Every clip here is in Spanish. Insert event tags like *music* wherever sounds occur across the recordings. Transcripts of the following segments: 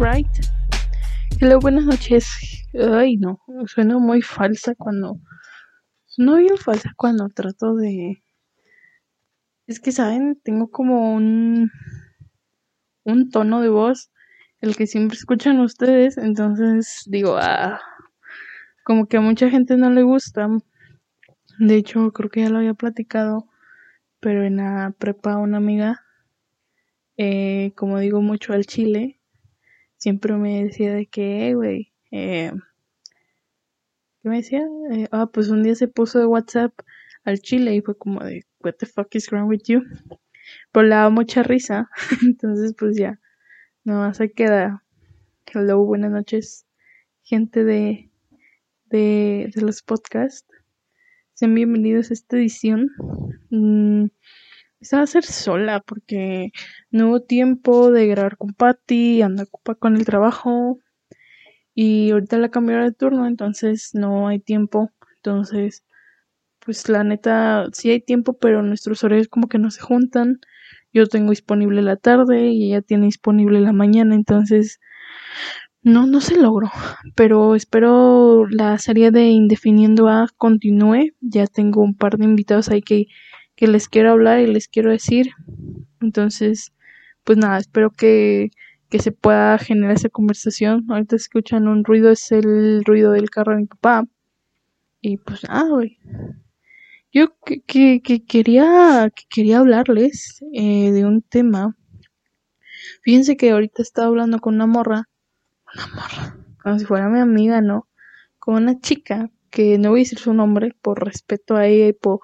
That's right. Hello, buenas noches. Ay, no, suena muy falsa cuando. No bien falsa cuando trato de. Es que, ¿saben? Tengo como un. Un tono de voz, el que siempre escuchan ustedes. Entonces digo, ah. Como que a mucha gente no le gusta. De hecho, creo que ya lo había platicado. Pero en la prepa, una amiga eh, como digo mucho al chile, siempre me decía de que, güey, eh, ¿qué me decía? Eh, ah, pues un día se puso de WhatsApp al chile y fue como de, what the fuck is wrong with you? Pero le daba mucha risa, *laughs* entonces pues ya, no se queda. Hello, buenas noches, gente de, de, de los podcasts. Sean bienvenidos a esta edición. Mm, estaba a hacer sola porque no hubo tiempo de grabar con Patty, anda ocupada con el trabajo y ahorita la cambiaron de turno, entonces no hay tiempo. Entonces, pues la neta, sí hay tiempo, pero nuestros horarios como que no se juntan. Yo tengo disponible la tarde y ella tiene disponible la mañana, entonces no, no se logró. Pero espero la serie de Indefiniendo A continúe. Ya tengo un par de invitados ahí que que les quiero hablar y les quiero decir. Entonces, pues nada, espero que, que se pueda generar esa conversación. Ahorita escuchan un ruido, es el ruido del carro de mi papá. Y pues nada. Yo que, que, que, quería, que quería hablarles eh, de un tema. Fíjense que ahorita estaba hablando con una morra. Una morra. Como si fuera mi amiga, ¿no? Con una chica que no voy a decir su nombre por respeto a ella y por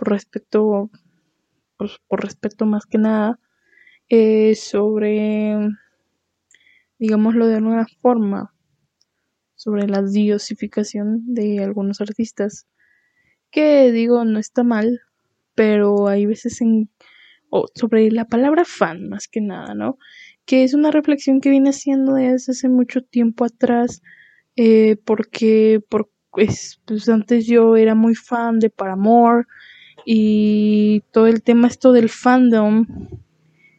por respeto, pues, por respeto más que nada, eh, sobre, digámoslo de alguna forma, sobre la diosificación de algunos artistas, que digo no está mal, pero hay veces en, o sobre la palabra fan más que nada, ¿no? Que es una reflexión que viene haciendo desde hace mucho tiempo atrás, eh, porque por, pues, pues antes yo era muy fan de Paramore, y todo el tema esto del fandom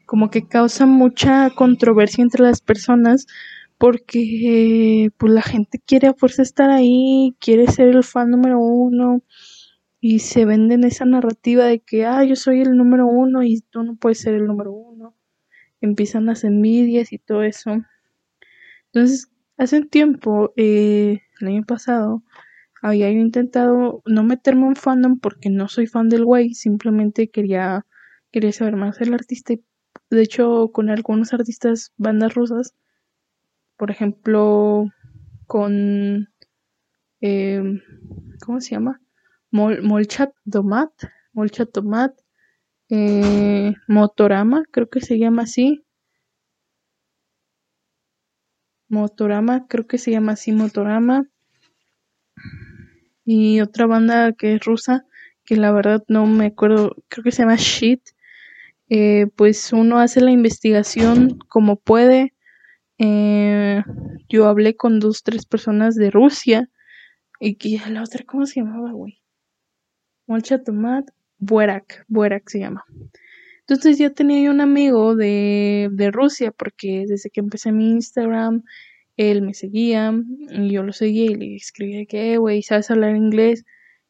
como que causa mucha controversia entre las personas porque pues la gente quiere a fuerza estar ahí, quiere ser el fan número uno y se venden esa narrativa de que ah yo soy el número uno y tú no puedes ser el número uno empiezan las envidias y todo eso. Entonces hace un tiempo eh, el año pasado había intentado no meterme en fandom porque no soy fan del güey, simplemente quería, quería saber más del artista. de hecho, con algunos artistas, bandas rusas, por ejemplo, con. Eh, ¿Cómo se llama? Mol, Molchat Domat. Molchat Domat. Eh, Motorama, creo que se llama así. Motorama, creo que se llama así Motorama y otra banda que es rusa, que la verdad no me acuerdo, creo que se llama Shit. Eh, pues uno hace la investigación como puede. Eh, yo hablé con dos, tres personas de Rusia. Y que la otra, ¿cómo se llamaba, güey? Molcha Tomat, Buerak, Buerak se llama. Entonces ya tenía yo un amigo de, de Rusia, porque desde que empecé mi Instagram él me seguía y yo lo seguía y le escribía que, güey, ¿sabes hablar inglés?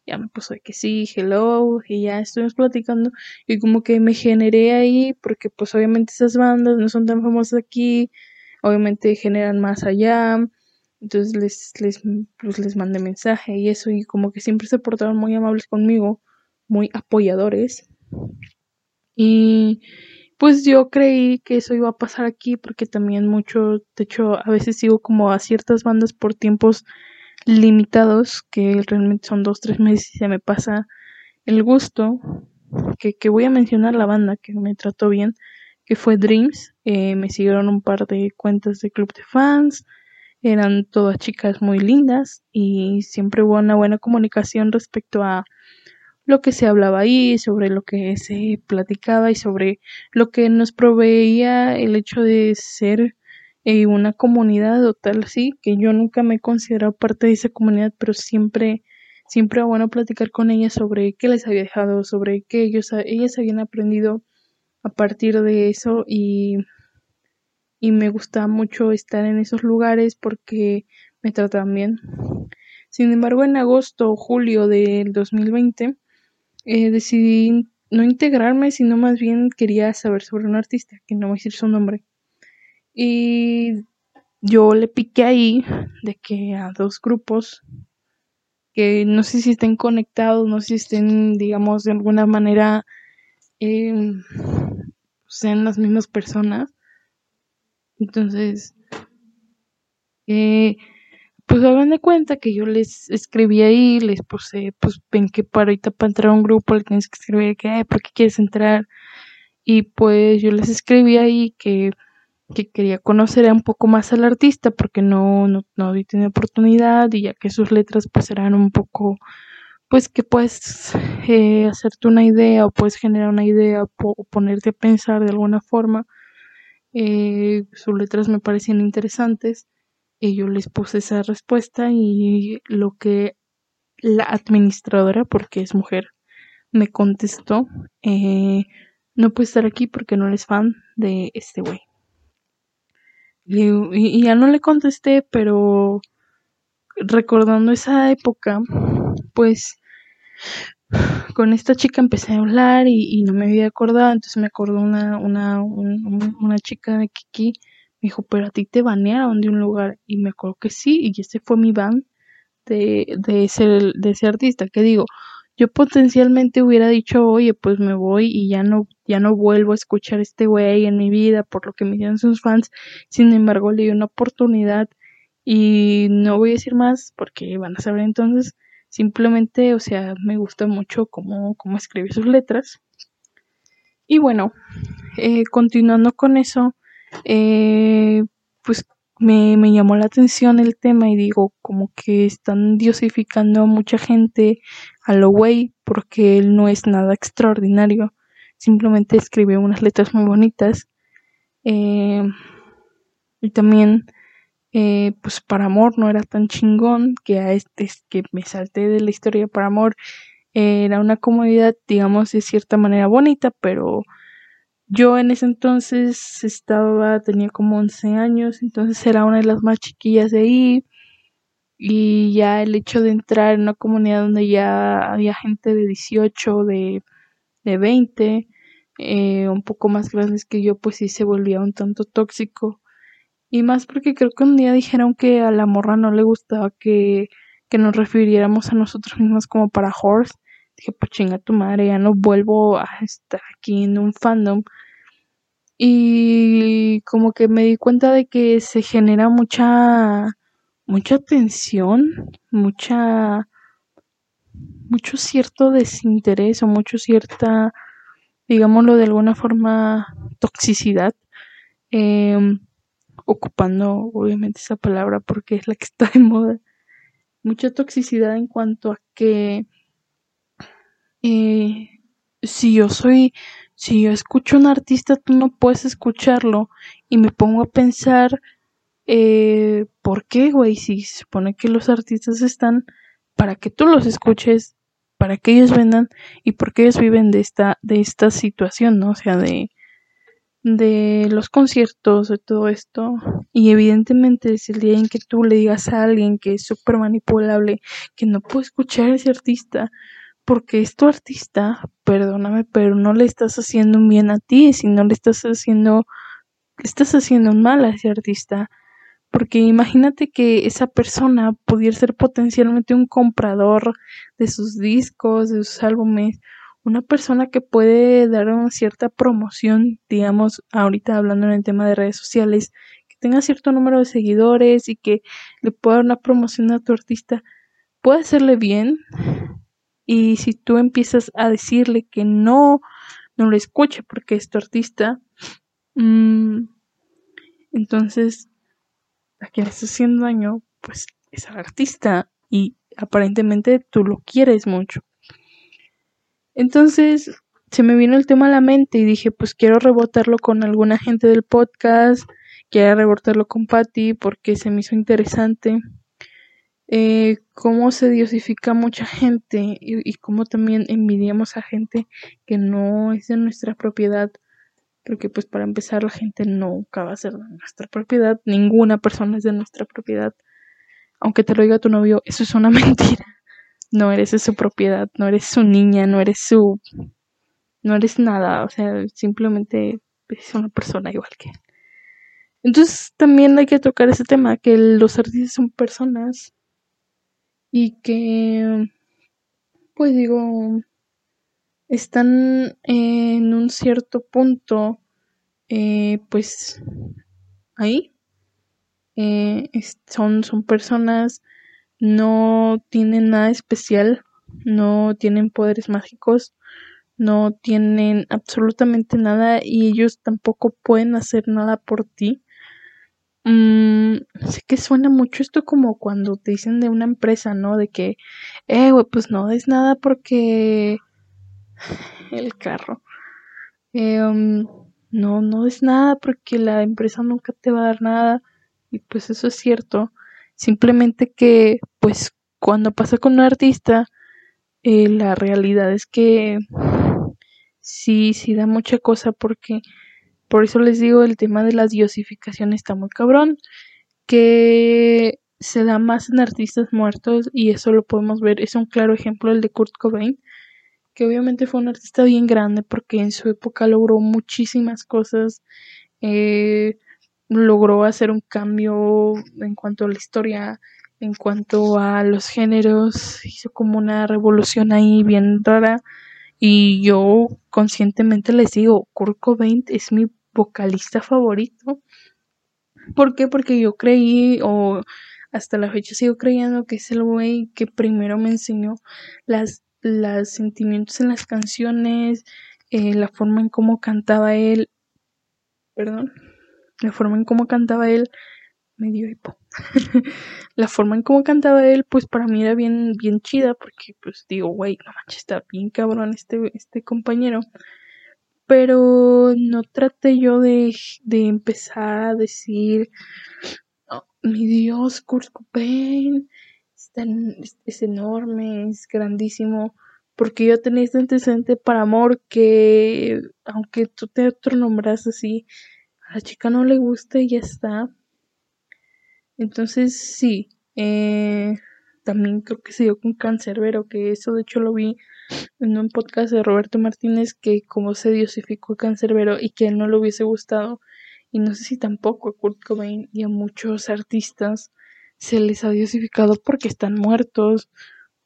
Ya me puso que sí, hello, y ya estuvimos platicando y como que me generé ahí porque pues obviamente esas bandas no son tan famosas aquí, obviamente generan más allá, entonces les, les, pues, les mandé mensaje y eso y como que siempre se portaron muy amables conmigo, muy apoyadores y pues yo creí que eso iba a pasar aquí porque también mucho, de hecho a veces sigo como a ciertas bandas por tiempos limitados que realmente son dos, tres meses y se me pasa el gusto que, que voy a mencionar la banda que me trató bien que fue Dreams. Eh, me siguieron un par de cuentas de club de fans eran todas chicas muy lindas y siempre hubo una buena comunicación respecto a lo que se hablaba ahí, sobre lo que se platicaba y sobre lo que nos proveía el hecho de ser eh, una comunidad o tal así, que yo nunca me he considerado parte de esa comunidad, pero siempre, siempre era bueno platicar con ellas sobre qué les había dejado, sobre qué ellos, ellas habían aprendido a partir de eso y, y me gustaba mucho estar en esos lugares porque me trataban bien. Sin embargo, en agosto o julio del 2020 eh, decidí no integrarme, sino más bien quería saber sobre un artista, que no voy a decir su nombre. Y yo le piqué ahí de que a dos grupos que no sé si estén conectados, no sé si estén, digamos, de alguna manera em, sean las mismas personas. Entonces, eh, pues hagan de cuenta que yo les escribí ahí, les puse, pues ven que para ahorita para entrar a un grupo le tienes que escribir que, ¿por qué quieres entrar? Y pues yo les escribí ahí que, que quería conocer un poco más al artista porque no, no, no había tenido oportunidad y ya que sus letras pues eran un poco, pues que puedes eh, hacerte una idea o puedes generar una idea o ponerte a pensar de alguna forma. Eh, sus letras me parecían interesantes y yo les puse esa respuesta y lo que la administradora, porque es mujer, me contestó, eh, no puede estar aquí porque no eres fan de este güey. Y, ya no le contesté, pero recordando esa época, pues con esta chica empecé a hablar y, no me había acordado, entonces me acordó una, una, una chica de Kiki me dijo, pero a ti te banearon de un lugar. Y me acuerdo que sí, y ese fue mi ban de, de, ese, de ese artista. Que digo, yo potencialmente hubiera dicho, oye, pues me voy y ya no, ya no vuelvo a escuchar a este güey en mi vida por lo que me dieron sus fans. Sin embargo, le di una oportunidad y no voy a decir más porque van a saber entonces. Simplemente, o sea, me gusta mucho cómo, cómo escribe sus letras. Y bueno, eh, continuando con eso, eh, pues me, me, llamó la atención el tema y digo, como que están diosificando a mucha gente a lo porque él no es nada extraordinario, simplemente escribe unas letras muy bonitas. Eh, y también, eh, pues para amor no era tan chingón que a este que me salté de la historia para amor era una comunidad, digamos, de cierta manera bonita, pero yo en ese entonces estaba, tenía como 11 años, entonces era una de las más chiquillas de ahí. Y ya el hecho de entrar en una comunidad donde ya había gente de 18, de, de 20, eh, un poco más grandes que yo, pues sí se volvía un tanto tóxico. Y más porque creo que un día dijeron que a la morra no le gustaba que, que nos refiriéramos a nosotros mismos como para horse. Dije, pues chinga tu madre, ya no vuelvo a estar aquí en un fandom y como que me di cuenta de que se genera mucha mucha tensión, mucha mucho cierto desinterés o mucho cierta digámoslo de alguna forma toxicidad em, ocupando obviamente esa palabra porque es la que está de moda. Mucha toxicidad en cuanto a que eh, si yo soy si yo escucho a un artista, tú no puedes escucharlo. Y me pongo a pensar, eh, ¿por qué, güey? Si se supone que los artistas están para que tú los escuches, para que ellos vendan y porque ellos viven de esta, de esta situación, ¿no? O sea, de, de los conciertos, de todo esto. Y evidentemente es el día en que tú le digas a alguien que es súper manipulable, que no puede escuchar a ese artista, porque es tu artista, perdóname, pero no le estás haciendo un bien a ti, sino le estás haciendo, le estás haciendo un mal a ese artista. Porque imagínate que esa persona pudiera ser potencialmente un comprador de sus discos, de sus álbumes, una persona que puede dar una cierta promoción, digamos, ahorita hablando en el tema de redes sociales, que tenga cierto número de seguidores y que le pueda dar una promoción a tu artista, puede hacerle bien, y si tú empiezas a decirle que no, no lo escuche porque es tu artista, mmm, entonces a quien estás haciendo daño, pues es al artista y aparentemente tú lo quieres mucho. Entonces se me vino el tema a la mente y dije, pues quiero rebotarlo con alguna gente del podcast, quiero rebotarlo con Patty porque se me hizo interesante eh, cómo se diosifica mucha gente y, cómo también envidiamos a gente que no es de nuestra propiedad porque pues para empezar la gente nunca va a ser de nuestra propiedad, ninguna persona es de nuestra propiedad. Aunque te lo diga tu novio, eso es una *laughs* mentira. No eres de su propiedad, no eres su niña, no eres su... no eres nada, o sea, simplemente es una persona igual que él. Entonces también hay que tocar ese tema, que los artistas son personas y que, pues digo, están en un cierto punto, eh, pues ahí. Eh, son, son personas, no tienen nada especial, no tienen poderes mágicos, no tienen absolutamente nada y ellos tampoco pueden hacer nada por ti. Mm, sé que suena mucho esto como cuando te dicen de una empresa, ¿no? De que, eh, güey, pues no des nada porque *sighs* el carro. Um, no, no es nada porque la empresa nunca te va a dar nada. Y pues eso es cierto. Simplemente que, pues, cuando pasa con un artista, eh, la realidad es que *sighs* sí, sí da mucha cosa porque por eso les digo, el tema de las diosificaciones está muy cabrón, que se da más en artistas muertos y eso lo podemos ver, es un claro ejemplo el de Kurt Cobain, que obviamente fue un artista bien grande porque en su época logró muchísimas cosas, eh, logró hacer un cambio en cuanto a la historia, en cuanto a los géneros, hizo como una revolución ahí bien rara. Y yo conscientemente les digo, Kurt Cobain es mi vocalista favorito. ¿Por qué? Porque yo creí, o hasta la fecha sigo creyendo que es el güey que primero me enseñó las, los sentimientos en las canciones, eh, la forma en cómo cantaba él, perdón, la forma en cómo cantaba él, me dio hipo. *laughs* la forma en cómo cantaba él, pues para mí era bien, bien chida, porque pues digo, güey, no manches, está bien cabrón este, este compañero pero no traté yo de, de empezar a decir, oh, mi Dios, Kurt Cobain es, enorme, es grandísimo, porque yo tenía este antecedente para amor que, aunque tú te otro nombras así, a la chica no le gusta y ya está. Entonces, sí, eh, también creo que se dio con Cancerbero, que eso de hecho lo vi en un podcast de Roberto Martínez que como se diosificó a Cancerbero y que él no le hubiese gustado. Y no sé si tampoco a Kurt Cobain y a muchos artistas se les ha diosificado porque están muertos.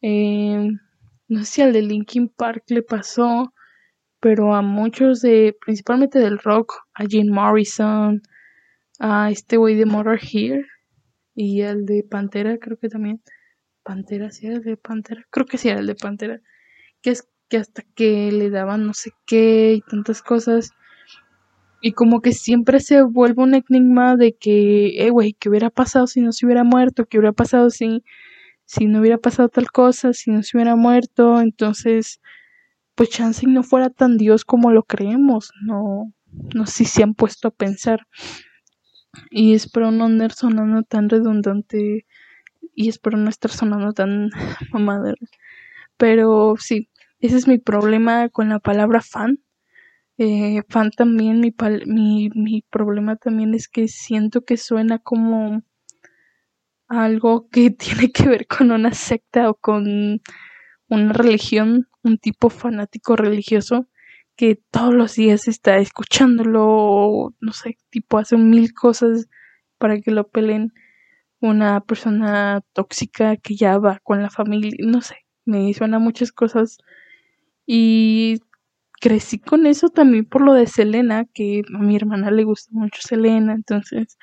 Eh, no sé si al de Linkin Park le pasó pero a muchos de principalmente del rock a Jim Morrison a este güey de Motor Here y al de Pantera creo que también. Pantera, sí era el de Pantera, creo que sí era el de Pantera, que es que hasta que le daban no sé qué y tantas cosas, y como que siempre se vuelve un enigma de que, eh, güey, ¿qué hubiera pasado si no se hubiera muerto? ¿Qué hubiera pasado si, si no hubiera pasado tal cosa? Si no se hubiera muerto, entonces, pues Chansey no fuera tan Dios como lo creemos, no, no sé si se han puesto a pensar. Y espero no andar sonando tan redundante y espero no estar sonando tan *laughs* mamada. Pero sí, ese es mi problema con la palabra fan. Eh, fan también, mi, mi, mi problema también es que siento que suena como algo que *laughs* tiene que ver con una secta o con una religión, un tipo fanático religioso que todos los días está escuchándolo, no sé, tipo hace mil cosas para que lo peleen una persona tóxica que ya va con la familia, no sé, me suena muchas cosas y crecí con eso también por lo de Selena, que a mi hermana le gusta mucho Selena, entonces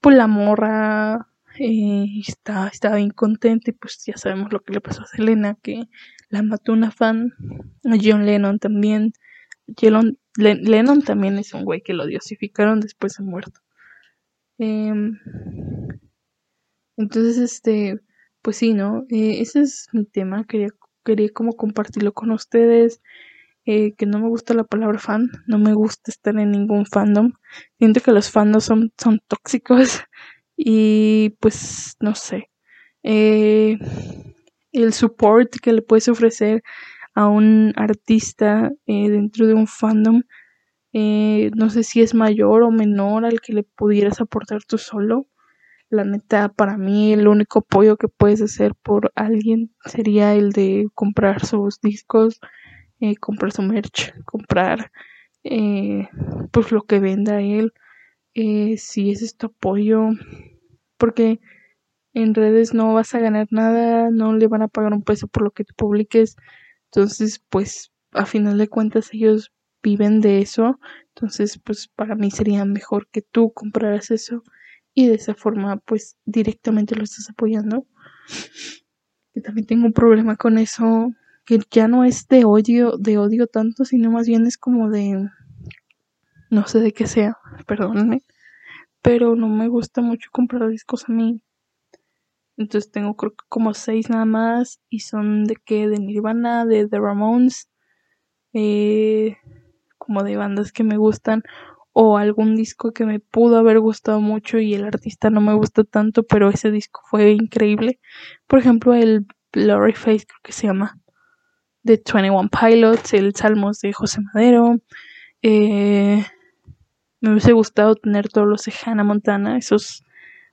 pues la morra eh, está, estaba bien contenta y pues ya sabemos lo que le pasó a Selena, que la mató una fan, a John Lennon también, Lennon también es un güey que lo diosificaron después de muerto. Eh, entonces, este, pues sí, ¿no? Eh, ese es mi tema, quería, quería como compartirlo con ustedes, eh, que no me gusta la palabra fan, no me gusta estar en ningún fandom, siento que los fandoms son, son tóxicos *laughs* y pues no sé, eh, el support que le puedes ofrecer a un artista dentro de un fandom Eh, no sé si es mayor o menor al que le pudieras aportar tú solo. La neta, para mí el único apoyo que puedes hacer por alguien sería el de comprar sus discos, eh, comprar su merch, comprar eh, pues lo que venda él. Eh, si es este apoyo, porque en redes no vas a ganar nada, no le van a pagar un peso por lo que tú publiques. Entonces, pues a final de cuentas ellos viven de eso. Entonces, pues para mí sería mejor que tú compraras eso y de esa forma, pues directamente lo estás apoyando. Y también tengo un problema con eso, que ya no es de odio, de odio tanto, sino más bien es como de no sé de qué sea, perdónenme, pero no me gusta mucho comprar discos a mí. Entonces tengo creo que como seis nada más y son de que de Nirvana, de The Ramones, eh, como de bandas que me gustan o algún disco que me pudo haber gustado mucho y el artista no me gusta tanto, pero ese disco fue increíble. Por ejemplo, el Blurry Face creo que se llama de 21 Pilots, el Salmos de José Madero. Eh, me hubiese gustado tener todos los de Hannah Montana, esos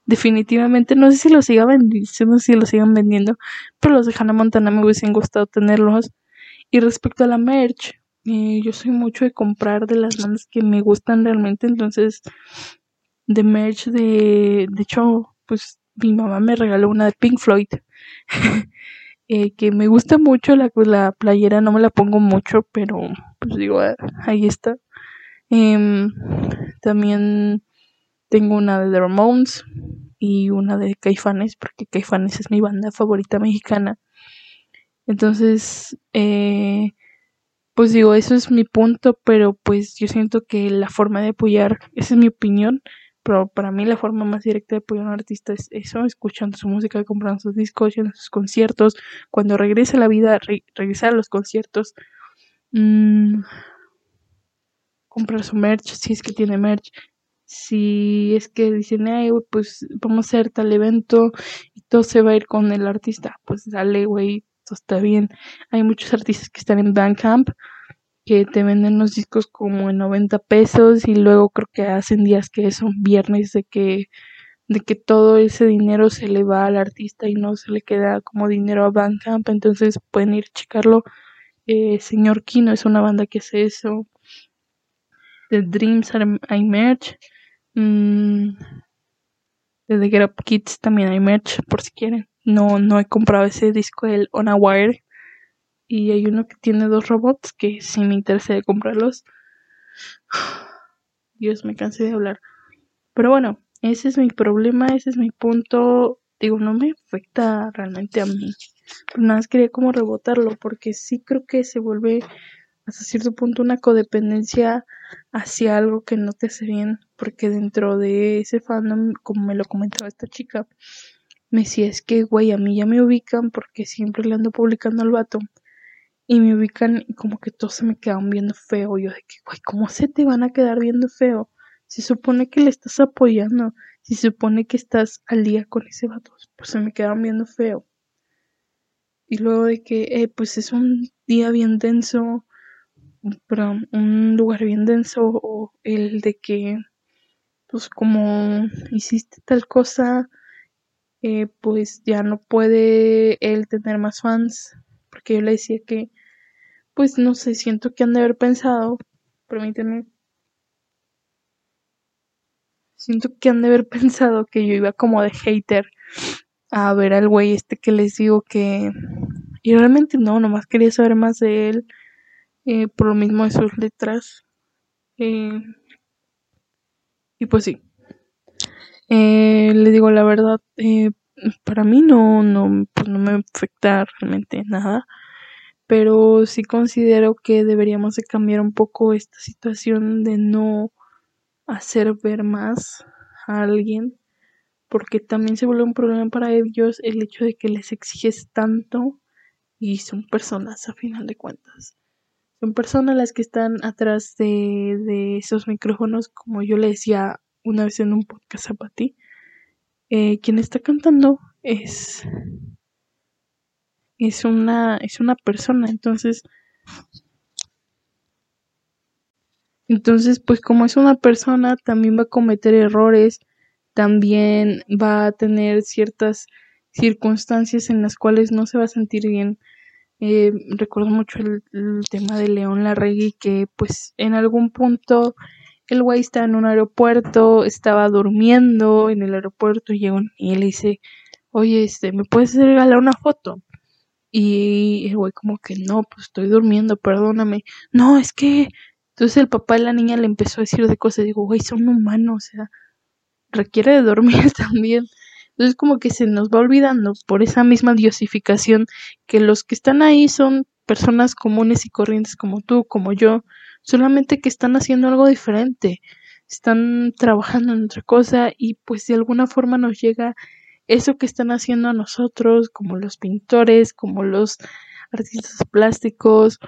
definitivamente, no sé si los sigan vendiendo, si los sigan vendiendo, pero los de Hannah Montana me hubiesen gustado tenerlos. Y respecto a la merch, eh, yo soy mucho de comprar de las bandas que me gustan realmente, entonces de merch de, de hecho, pues mi mamá me regaló una de Pink Floyd, *laughs* eh, que me gusta mucho, la, la playera no me la pongo mucho, pero pues digo, ah, ahí está. Em, también tengo una de The Ramones y una de Caifanes, porque Caifanes es mi banda favorita mexicana. Entonces, eh, pues digo, eso es mi punto, pero pues yo siento que la forma de apoyar, esa es mi opinión, pero para mí la forma más directa de apoyar a un artista es eso, escuchando su música, comprando sus discos, yendo sus conciertos, cuando regrese a la vida, regresar a los conciertos. Mmm, comprar su merch, si es que tiene merch. Si es que dicen, ay, pues vamos a hacer tal evento y todo se va a ir con el artista, pues dale, güey, todo está bien. Hay muchos artistas que están en Bandcamp que te venden los discos como en 90 pesos y luego creo que hacen días que son viernes de que de que todo ese dinero se le va al artista y no se le queda como dinero a Bandcamp, entonces pueden ir a checarlo. Eh, Señor Kino es una banda que hace eso de Dreams hay merch. Mm, de The Get Up Kids también hay merch, por si quieren. No, no he comprado ese disco, el On. Y hay uno que tiene dos robots que sí me interesa de comprarlos. *sighs* Dios, me cansé de hablar. Pero bueno, ese es mi problema, ese es mi punto. Digo, no me afecta realmente a mí. Pero nada más quería como rebotarlo porque sí creo que se vuelve hasta cierto punto una codependencia hacia algo que no te hace bien, porque dentro de ese fandom, como me lo comentaba esta chica, me decía, es que, güey, a mí ya me ubican porque siempre le ando publicando al vato. Y me ubican y como que todos se me quedan viendo feo. Yo de que, güey, ¿cómo se te van a quedar viendo feo? Se supone que le estás apoyando. Si se supone que estás al día con ese vato, pues se me quedan viendo feo. Y luego de que, eh, pues es un día bien denso, pero un lugar bien denso o el de que pues como hiciste tal cosa eh, pues ya no puede él tener más fans porque yo le decía que pues no sé siento que han de haber pensado permíteme siento que han de haber *laughs* pensado que yo iba como de hater a ver al güey este que les digo que y realmente no nomás quería saber más de él eh, por lo mismo de sus letras. Eh, y pues sí. Eh, le digo la verdad, para mí no, no, pues no me afecta realmente nada. Pero sí considero que deberíamos de cambiar un poco esta situación de no hacer ver más a alguien porque también se vuelve un problema para ellos el hecho de que les exiges tanto y son personas a final de cuentas son personas las que están atrás de, esos micrófonos, como yo le decía una vez en un podcast a Pati. Eh, quien está cantando es es una es una persona entonces Entonces, pues como es una persona, también va a cometer errores, también va a tener ciertas circunstancias en las cuales no se va a sentir bien. Eh, recuerdo mucho el, tema de León Larregui, que pues en algún punto el güey está en un aeropuerto, estaba durmiendo en el aeropuerto y, y él le dice, oye, este, ¿me puedes regalar una foto? Y el güey como que no, pues estoy durmiendo, perdóname. No, es que... Entonces el papá de la niña le empezó a decir de cosas, digo, güey, son humanos, o sea, requiere de dormir *laughs* también. Entonces como que se nos va olvidando por esa misma diosificación que los que están ahí son personas comunes y corrientes como tú, como yo, solamente que están haciendo algo diferente, están trabajando en otra cosa y pues de alguna forma nos llega eso que están haciendo a nosotros, como los pintores, como los artistas plásticos,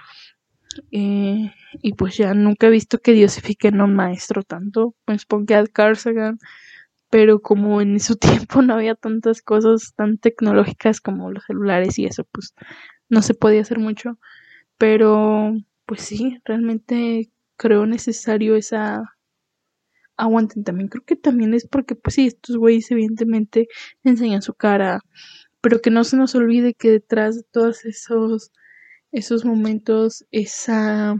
eh, y pues ya nunca he visto que diosifiquen a un maestro tanto, pues ponga a Carsagan, pero como en su *laughs* tiempo no había tantas cosas tan tecnológicas como los celulares y eso, pues no se podía hacer mucho, pero pues sí, realmente creo necesario esa aguanten también. Creo que también es porque, pues sí, estos güeyes evidentemente enseñan su cara, pero que no se nos olvide que detrás de todos esos, esos momentos, esa,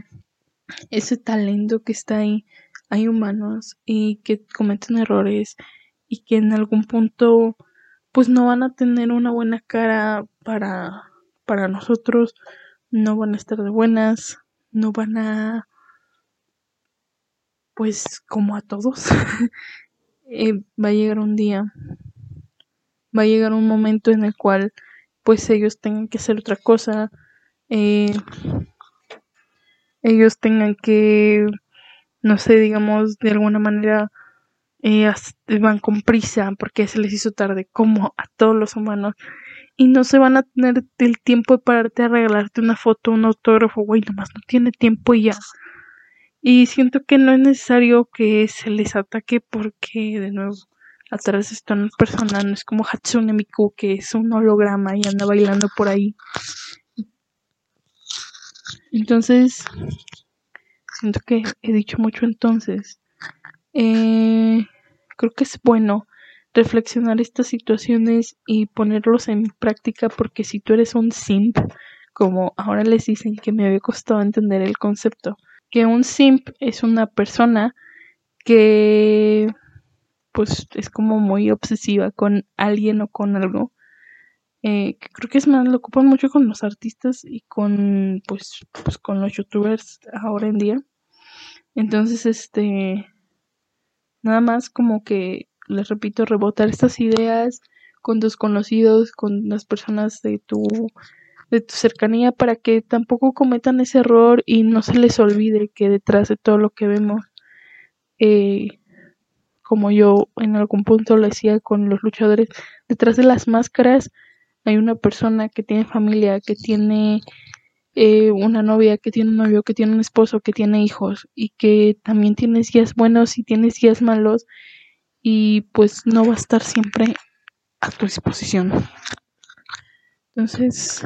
ese talento que está ahí, hay humanos y que cometen errores y que en algún punto, pues no van a tener una buena cara para, para nosotros, no van a estar de buenas, no van a pues como a todos, *laughs* eh, va a llegar un día, va a llegar un momento en el cual pues ellos tengan que hacer otra cosa, eh, ellos tengan que, no sé, digamos, de alguna manera eh, van con prisa porque se les hizo tarde, como a todos los humanos, y no se van a tener el tiempo de pararte a regalarte una foto, un autógrafo, güey, nomás no tiene tiempo y ya. Y siento que no es necesario que se les ataque porque, de nuevo, atrás están personas, no es como Hatsune Miku que es un holograma y anda bailando por ahí. Entonces, siento que he dicho mucho entonces. Eh, creo que es bueno reflexionar estas situaciones y ponerlos en práctica porque si tú eres un simp, como ahora les dicen que me había costado entender el concepto, que un simp es una persona que pues es como muy obsesiva con alguien o con algo. Eh, que creo que es más, lo ocupan mucho con los artistas y con pues, pues con los youtubers ahora en día. Entonces, este nada más como que les repito, rebotar estas ideas con tus conocidos, con las personas de tu de tu cercanía para que tampoco cometan ese error y no se les olvide que detrás de todo lo que vemos, eh, como yo en algún punto lo decía con los luchadores, detrás de las máscaras hay una persona que tiene familia, que tiene eh, una novia, que tiene un novio, que tiene un esposo, que tiene hijos y que también tiene días buenos y tiene días malos y pues no va a estar siempre a tu disposición. Entonces,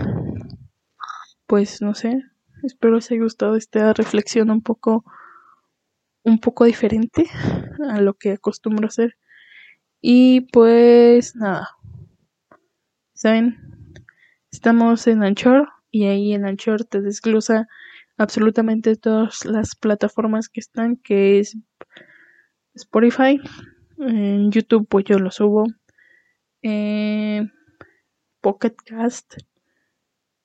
pues no sé, espero os haya gustado esta reflexión un poco un poco diferente a lo que acostumbro hacer. Y pues nada. ¿Saben? Estamos en Anchor y ahí en Anchor te desglosa absolutamente todas las plataformas que están, que es Spotify, en YouTube pues yo lo subo. Eh, Pocket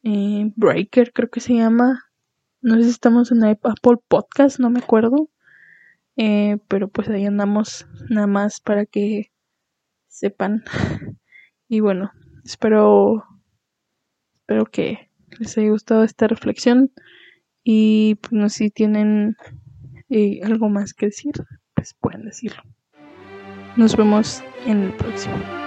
eh, Breaker creo que se llama. No sé si estamos en Apple Podcast, no me acuerdo. Eh, pero pues ahí andamos nada más para que sepan. *laughs* Y bueno, espero, espero que les haya gustado esta reflexión. Y pues no sé si tienen eh, algo más que decir, pues pueden decirlo. Nos vemos en el próximo.